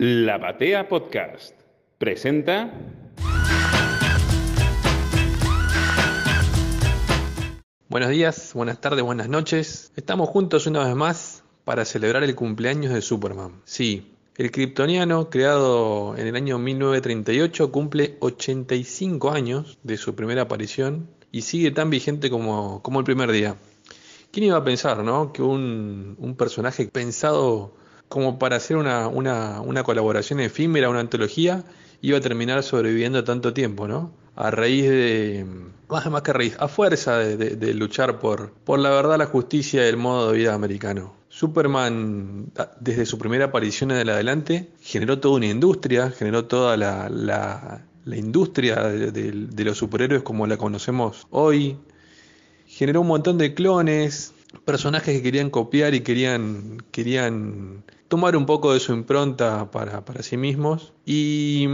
La Batea Podcast presenta. Buenos días, buenas tardes, buenas noches. Estamos juntos una vez más para celebrar el cumpleaños de Superman. Sí, el kryptoniano, creado en el año 1938, cumple 85 años de su primera aparición y sigue tan vigente como, como el primer día. ¿Quién iba a pensar, no? Que un, un personaje pensado como para hacer una, una, una, colaboración efímera, una antología, iba a terminar sobreviviendo tanto tiempo, ¿no? A raíz de, más, más que a raíz, a fuerza de, de, luchar por, por la verdad, la justicia y el modo de vida americano. Superman, desde su primera aparición en adelante, generó toda una industria, generó toda la, la, la industria de, de los superhéroes como la conocemos hoy, generó un montón de clones, personajes que querían copiar y querían, querían tomar un poco de su impronta para, para sí mismos y,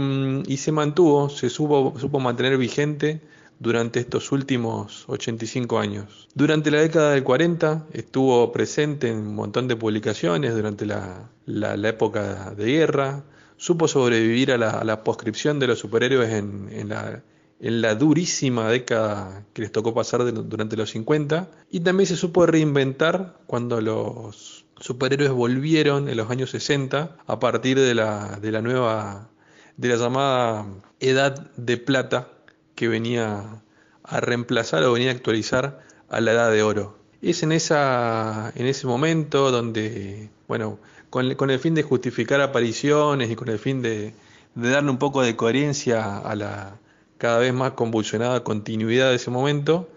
y, se mantuvo, se supo, supo mantener vigente durante estos últimos 85 años. Durante la década del 40 estuvo presente en un montón de publicaciones durante la, la, época de guerra, supo sobrevivir a la, proscripción de los superhéroes en, en la durísima década que les tocó pasar durante los 50 y también se supo reinventar cuando los superhéroes volvieron en los años 60 a partir de la, de la nueva, de la llamada edad de plata que venía a reemplazar o venía a actualizar a la edad de oro. Es en, esa, en ese momento donde, bueno, con, con el fin de justificar apariciones y con el fin de, de darle un poco de coherencia a la, cada vez más convulsionada continuidad de ese momento,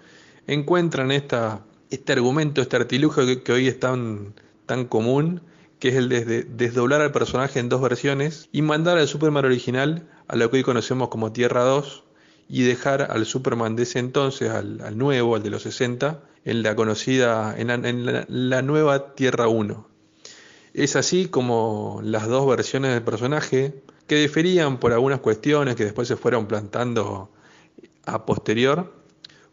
encuentran esta, este argumento, este artilugio que, hoy es tan, tan común, que es el de desdoblar al personaje en dos versiones y mandar al Superman original a lo que hoy conocemos como Tierra 2 y dejar al Superman de ese entonces, al, nuevo, al de los 60, en la conocida, en la, en la, la nueva Tierra 1. Es así como las dos versiones del personaje, que diferían por algunas cuestiones que después se fueron plantando a posterior,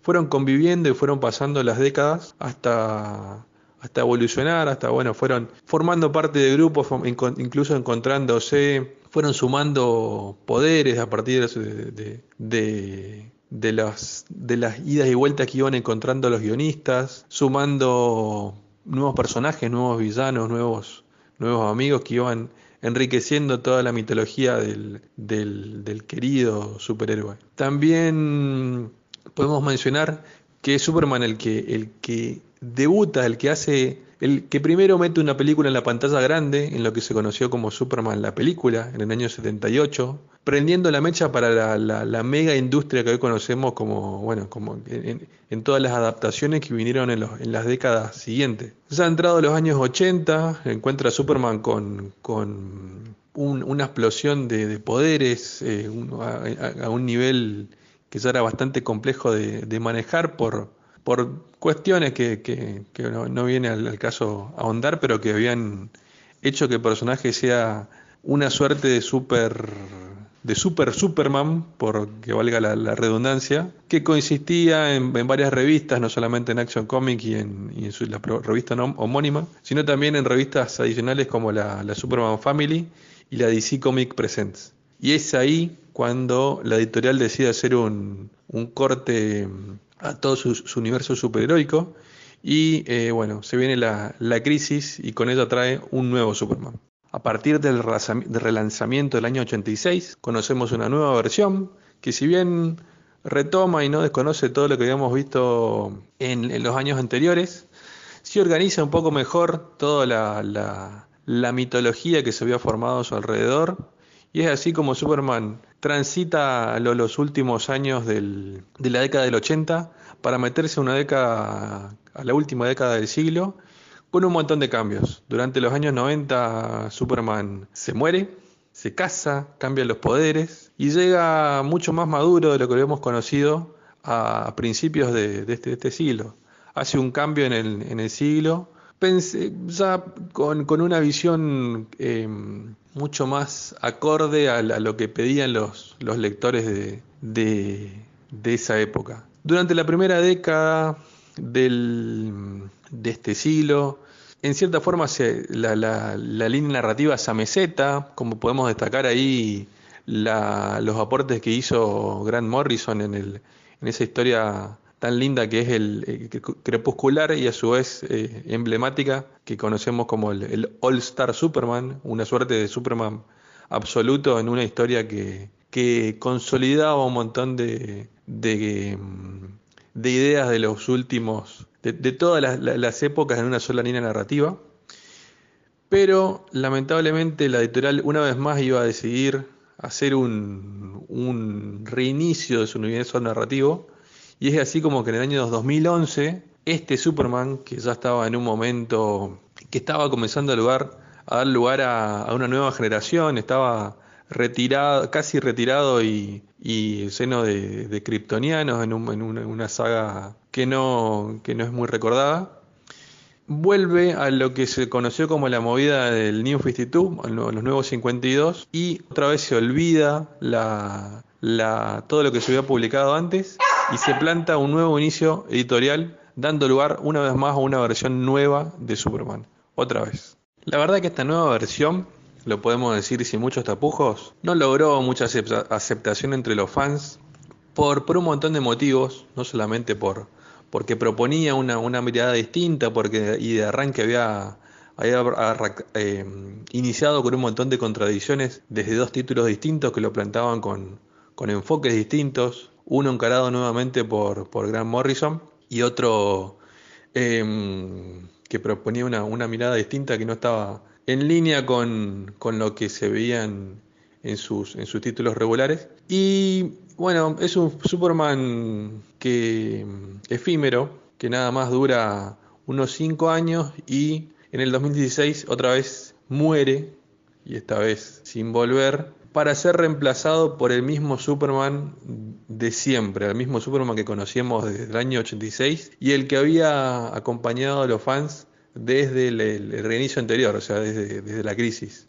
fueron conviviendo y fueron pasando las décadas hasta, hasta evolucionar, hasta, bueno, fueron formando parte de grupos, incluso encontrándose, fueron sumando poderes a partir de, de, las, de las idas y vueltas que iban encontrando los guionistas, sumando nuevos personajes, nuevos villanos, nuevos, nuevos amigos que iban enriqueciendo toda la mitología del, del, del querido superhéroe. También podemos mencionar que es Superman el que, el que debuta, el que hace, el que primero mete una película en la pantalla grande, en lo que se conoció como Superman la película, en el año 78, prendiendo la mecha para la, la, mega industria que hoy conocemos como, bueno, como en, todas las adaptaciones que vinieron en, los, en, las décadas siguientes. Ya entrado los años 80, encuentra a Superman con, con un, una explosión de, de poderes eh, a, un nivel que ya era bastante complejo de, de manejar por, por cuestiones que, que, no, viene al, al, caso ahondar, pero que habían hecho que el personaje sea una suerte de super de Super Superman, por que valga la, redundancia, que consistía en, varias revistas, no solamente en Action Comic y en, su, la revista homónima, sino también en revistas adicionales como la, la Superman Family y la DC Comic Presents. Y es ahí cuando la editorial decide hacer un, un corte a todo su, universo superheroico y eh, bueno, se viene la, la crisis y con ella trae un nuevo Superman. A partir del relanzamiento del año 86, conocemos una nueva versión que si bien retoma y no desconoce todo lo que habíamos visto en, en los años anteriores, sí organiza un poco mejor toda la, la, la, mitología que se había formado a su alrededor. Y es así como Superman transita lo, los últimos años de la década del 80 para meterse una década, a la última década del siglo con un montón de cambios. Durante los años 90 Superman se muere, se casa, cambia los poderes y llega mucho más maduro de lo que habíamos conocido a principios de, de, este, de este, siglo. Hace un cambio en el, en el siglo, pensé, ya con, con, una visión eh, mucho más acorde a, lo que pedían los, los lectores de, de, esa época. Durante la primera década del, de este siglo, En cierta forma se, la, la, la, línea narrativa se ameseta, como podemos destacar ahí los aportes que hizo Grant Morrison en, el, en esa historia tan linda que es el, crepuscular y a su vez eh, emblemática que conocemos como el, All Star Superman, una suerte de Superman absoluto en una historia que, que consolidaba un montón de, de, de, ideas de los últimos, de, todas las, las, épocas en una sola línea narrativa. Pero lamentablemente la editorial una vez más iba a decidir hacer un, un reinicio de su universo narrativo y es así como que en el año 2011, este Superman, que ya estaba en un momento que estaba comenzando a, lugar, a dar lugar a, una nueva generación, estaba retirado, casi retirado y, y seno de, kryptonianos en, en, una, saga que no, que no es muy recordada. Vuelve a lo que se conoció como la movida del New 52, los nuevos 52, y otra vez se olvida la, todo lo que se había publicado antes y se planta un nuevo inicio editorial dando lugar una vez más a una versión nueva de Superman. Otra vez. La verdad que esta nueva versión, lo podemos decir sin muchos tapujos, no logró mucha aceptación entre los fans por, un montón de motivos, no solamente por porque proponía una, mirada distinta, porque y de arranque había, eh, iniciado con un montón de contradicciones desde dos títulos distintos que lo plantaban con enfoques distintos, uno encarado nuevamente por, por Grant Morrison y otro em, que proponía una, una, mirada distinta que no estaba en línea con, con lo que se veían en sus, en sus títulos regulares. Y bueno, es un Superman que em, efímero, que nada más dura unos 5 años y en el 2016 otra vez muere, y esta vez sin volver, para ser reemplazado por el mismo Superman de siempre, el mismo Superman que conocíamos desde el año 86 y el que había acompañado a los fans desde el, reinicio anterior, o sea, desde, la crisis.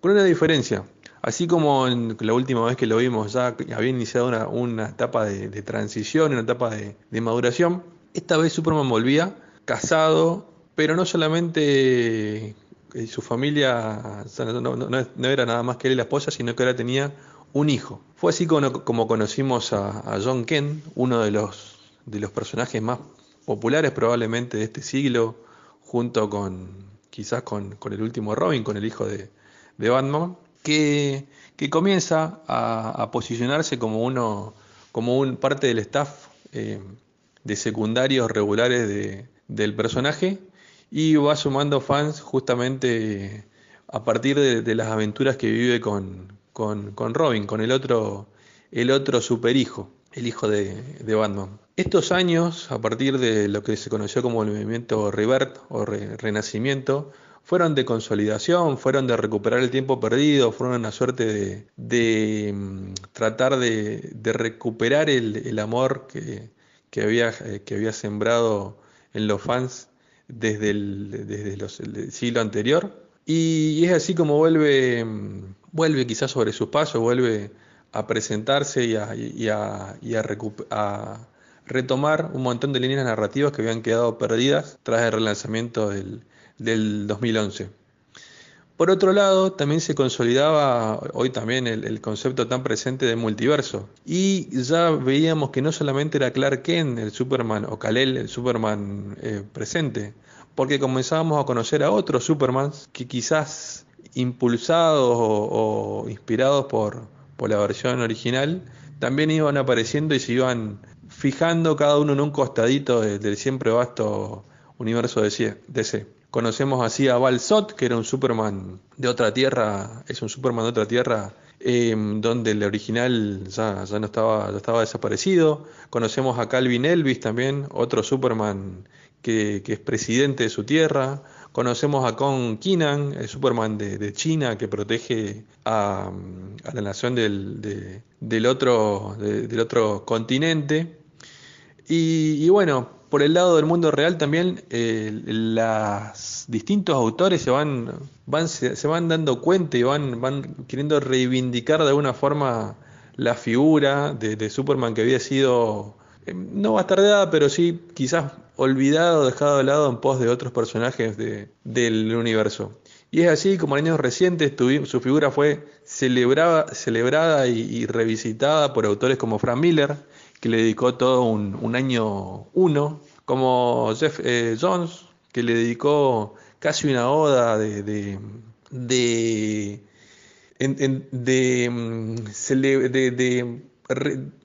Con una diferencia, así como en la última vez que lo vimos ya había iniciado una, etapa de, transición, una etapa de, de maduración, esta vez Superman volvía casado, pero no solamente y su familia no, era nada más que él y la esposa, sino que ahora tenía un hijo. Fue así como, conocimos a, John Kent, uno de los, de los personajes más populares probablemente de este siglo, junto con quizás con, el último Robin, con el hijo de, Batman, que, que comienza a, posicionarse como uno, como un parte del staff eh, de secundarios regulares de, del personaje y va sumando fans justamente a partir de, las aventuras que vive con, con, con, Robin, con el otro, el otro superhijo, el hijo de, de, Batman. Estos años, a partir de lo que se conoció como el movimiento Revert o Renacimiento, fueron de consolidación, fueron de recuperar el tiempo perdido, fueron una suerte de, de mm, tratar de, de recuperar el, el amor que, que, había, eh, que había sembrado en los fans desde el, siglo anterior. Y, es así como vuelve, vuelve quizás sobre sus pasos, vuelve a presentarse y a, retomar un montón de líneas narrativas que habían quedado perdidas tras el relanzamiento del, del 2011. Por otro lado, también se consolidaba hoy también el, concepto tan presente de multiverso. Y ya veíamos que no solamente era Clark Kent, el Superman, o Kal-El, el Superman eh, presente, porque comenzábamos a conocer a otros Supermans que quizás impulsados o, inspirados por, por la versión original, también iban apareciendo y se iban fijando cada uno en un costadito del siempre vasto universo de DC. Conocemos así a Val Zod, que era un Superman de otra tierra, es un Superman de otra tierra, em, donde el original ya, no estaba, estaba desaparecido. Conocemos a Calvin Elvis también, otro Superman que, es presidente de su tierra. Conocemos a Kong Kinan, el Superman de, China que protege a, la nación del, del, otro, del otro continente. y bueno, por el lado del mundo real también eh, los distintos autores se van, se, van dando cuenta y van, van queriendo reivindicar de alguna forma la figura de, Superman que había sido, eh, no bastardeada, pero sí quizás olvidado, dejado de lado en pos de otros personajes del universo. Y es así como en años recientes su figura fue celebrada, celebrada y, revisitada por autores como Frank Miller, que le dedicó todo un, año uno, como Jeff eh, Jones, que le dedicó casi una oda de, de, de, de,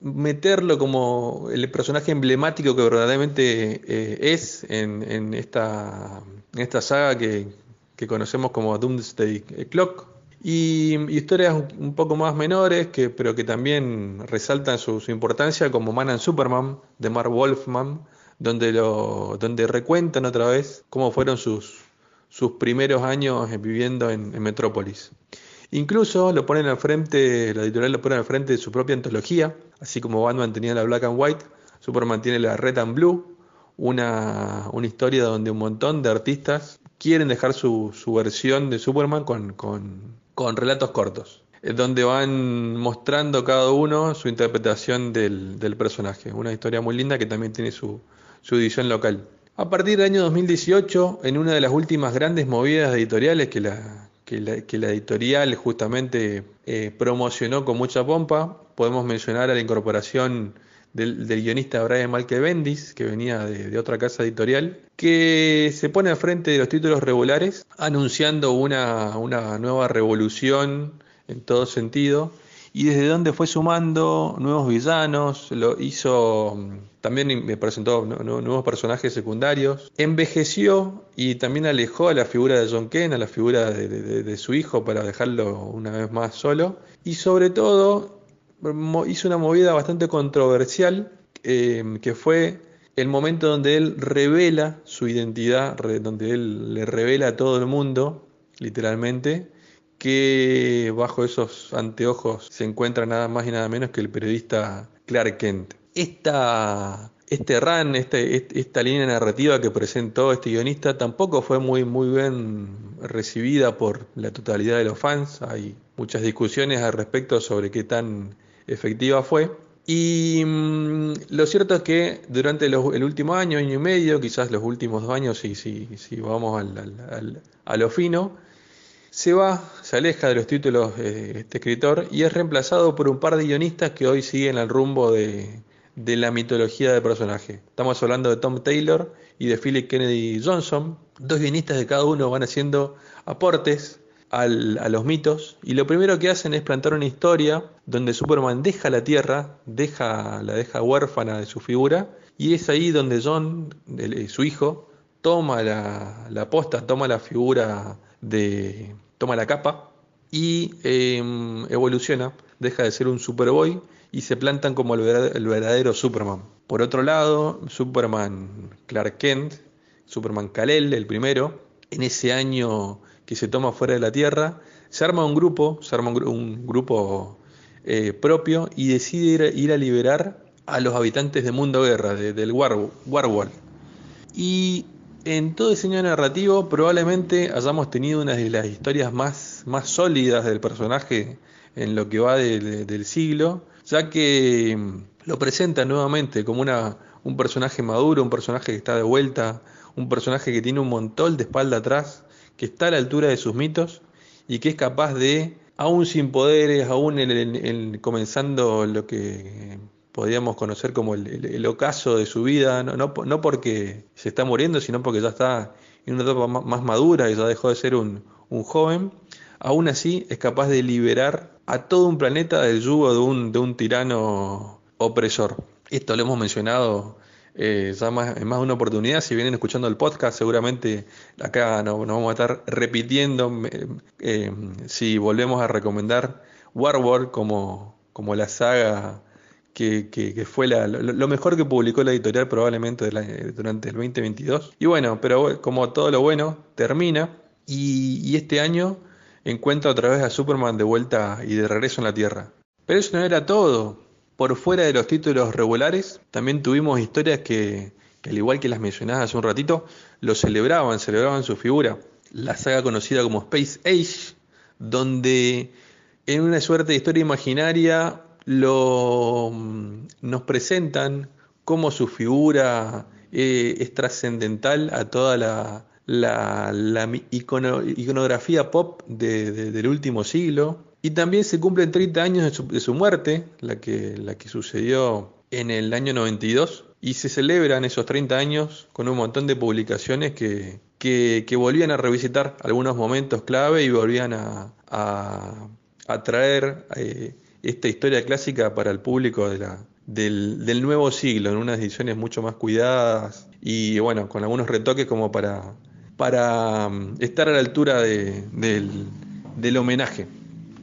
meterlo como el personaje emblemático que verdaderamente eh, es en, esta, en esta saga que, que conocemos como Doomsday Clock. Y historias un poco más menores, que, pero que también resaltan su, importancia, como Man and Superman de Mark Wolfman, donde, lo, donde recuentan otra vez cómo fueron sus, sus primeros años viviendo en, Metrópolis. Incluso lo ponen al frente, la editorial lo pone al frente de su propia antología, así como Batman tenía la Black and White, Superman tiene la Red and Blue, una, una historia donde un montón de artistas quieren dejar su, versión de Superman con, relatos cortos, donde van mostrando cada uno su interpretación del, personaje. Una historia muy linda que también tiene su, edición local. A partir del año 2018, en una de las últimas grandes movidas editoriales que la, que la, editorial justamente eh, promocionó con mucha pompa, podemos mencionar a la incorporación del, guionista Brian Malke Bendis, que venía de, otra casa editorial, que se pone al frente de los títulos regulares, anunciando una, nueva revolución en todo sentido, y desde donde fue sumando nuevos villanos, lo hizo también me presentó nuevos personajes secundarios, envejeció y también alejó a la figura de John Kent, a la figura de su hijo para dejarlo una vez más solo, y sobre todo hizo una movida bastante controversial, em, que fue el momento donde él revela su identidad, donde él le revela a todo el mundo, literalmente, que bajo esos anteojos se encuentra nada más y nada menos que el periodista Clark Kent. Esta, este run, este, esta línea narrativa que presentó este guionista tampoco fue muy, muy bien recibida por la totalidad de los fans. Hay muchas discusiones al respecto sobre qué tan efectiva fue. Y mm, lo cierto es que durante el último año, año y medio, quizás los últimos dos años, si, si, si vamos al, a lo fino, se va, se aleja de los títulos de este escritor y es reemplazado por un par de guionistas que hoy siguen al rumbo de, de la mitología del personaje. Estamos hablando de Tom Taylor y de Philip Kennedy Johnson. Dos guionistas de cada uno van haciendo aportes a los mitos y lo primero que hacen es plantar una historia donde Superman deja la Tierra, deja, la deja huérfana de su figura y es ahí donde John, su hijo, toma la, la posta, toma la figura de... toma la capa y em, evoluciona, deja de ser un Superboy y se plantan como el verdadero Superman. Por otro lado, Superman Clark Kent, Superman Kal-El, el primero, en ese año que se toma fuera de la Tierra, se arma un grupo, se arma un, grupo eh, propio y decide ir, a liberar a los habitantes de Mundo Guerra, del War, Warwall. Y en todo diseño narrativo probablemente hayamos tenido una de las historias más, más sólidas del personaje en lo que va del siglo, ya que mm, lo presenta nuevamente como una, un personaje maduro, un personaje que está de vuelta, un personaje que tiene un montón de espalda atrás, que está a la altura de sus mitos y que es capaz de, aún sin poderes, aún en, comenzando lo que podríamos conocer como el, ocaso de su vida, no, no, porque se está muriendo, sino porque ya está en una etapa más madura y ya dejó de ser un, un joven, aún así es capaz de liberar a todo un planeta del yugo de un, de un tirano opresor. Esto lo hemos mencionado eh, ya más, en más una oportunidad. Si vienen escuchando el podcast, seguramente acá nos, vamos a estar repitiendo. Eh, si volvemos a recomendar Warworld como, como la saga que, que, fue la, lo, mejor que publicó la editorial probablemente durante el 2022. Y bueno, pero como todo lo bueno, termina. Y, y este año encuentra otra vez a Superman de vuelta y de regreso en la Tierra. Pero eso no era todo. Por fuera de los títulos regulares, también tuvimos historias que, al igual que las mencionadas hace un ratito, lo celebraban, celebraban su figura. La saga conocida como Space Age, donde en una suerte de historia imaginaria lo, mm, nos presentan cómo su figura eh, es trascendental a toda la, la, iconografía pop del último siglo. Y también se cumplen 30 años de su, muerte, la que, la que sucedió en el año 92, y se celebran esos 30 años con un montón de publicaciones que, volvían a revisitar algunos momentos clave y volvían a, traer eh, esta historia clásica para el público de del, nuevo siglo, en unas ediciones mucho más cuidadas y bueno, con algunos retoques como para, para mm, estar a la altura del, homenaje.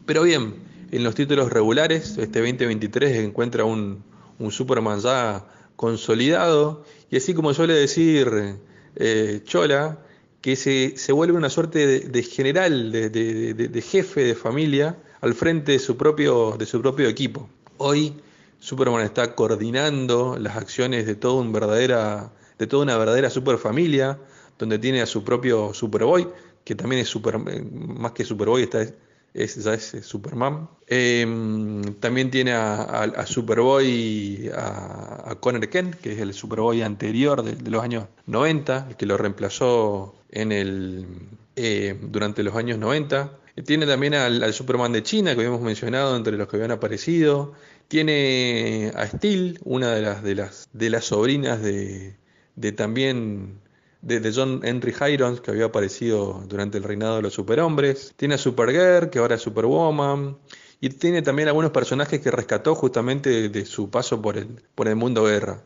Pero bien, en los títulos regulares, este 2023 encuentra un, un Superman ya consolidado y así como suele decir eh, Chola, que se, se, vuelve una suerte de, general, de, jefe de familia al frente de su propio, de su propio equipo. Hoy Superman está coordinando las acciones de, todo un verdadera, de toda una verdadera superfamilia, donde tiene a su propio Superboy, que también es super, más que Superboy, está, es, ya es Superman. Em, también tiene a, Superboy, a, a, Connor Kent, que es el Superboy anterior de, los años 90, el que lo reemplazó en el, eh, durante los años 90. Tiene también al, Superman de China, que habíamos mencionado entre los que habían aparecido. Tiene a Steel, una de las, de las, de las sobrinas de, de también de, John Henry Irons, que había aparecido durante el reinado de los superhombres. Tiene a Supergirl, que ahora es Superwoman. Y tiene también algunos personajes que rescató justamente de, su paso por el, por el mundo guerra.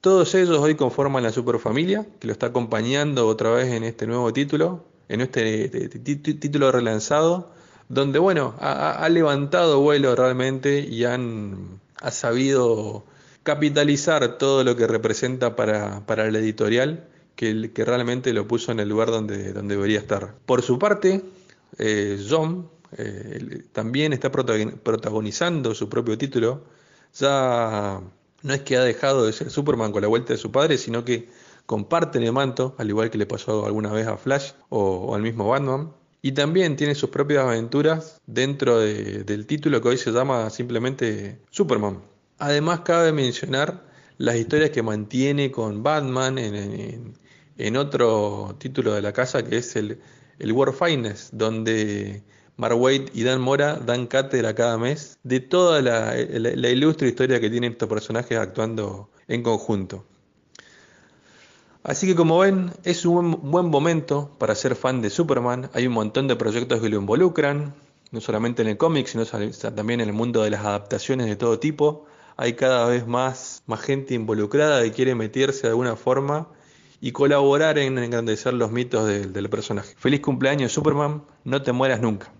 Todos ellos hoy conforman la superfamilia, que lo está acompañando otra vez en este nuevo título, en este, título relanzado, donde, bueno, ha, levantado vuelo realmente y han ha sabido capitalizar todo lo que representa para, para la editorial que, realmente lo puso en el lugar donde, donde debería estar. Por su parte, eh, John eh, también está protagonizando su propio título. Ya no es que ha dejado de ser Superman con la vuelta de su padre, sino que comparten el manto, al igual que le pasó alguna vez a Flash o, al mismo Batman. Y también tiene sus propias aventuras dentro del título que hoy se llama simplemente Superman. Además, cabe mencionar las historias que mantiene con Batman en, otro título de la casa que es el, el War Finest, donde Mark Waid y Dan Mora dan cátedra cada mes de toda la, ilustre historia que tienen estos personajes actuando en conjunto. Así que como ven, es un buen momento para ser fan de Superman. Hay un montón de proyectos que lo involucran, no solamente en el cómic, sino también en el mundo de las adaptaciones de todo tipo. Hay cada vez más, más gente involucrada que quiere meterse de alguna forma y colaborar en engrandecer los mitos del, personaje. Feliz cumpleaños Superman, no te mueras nunca.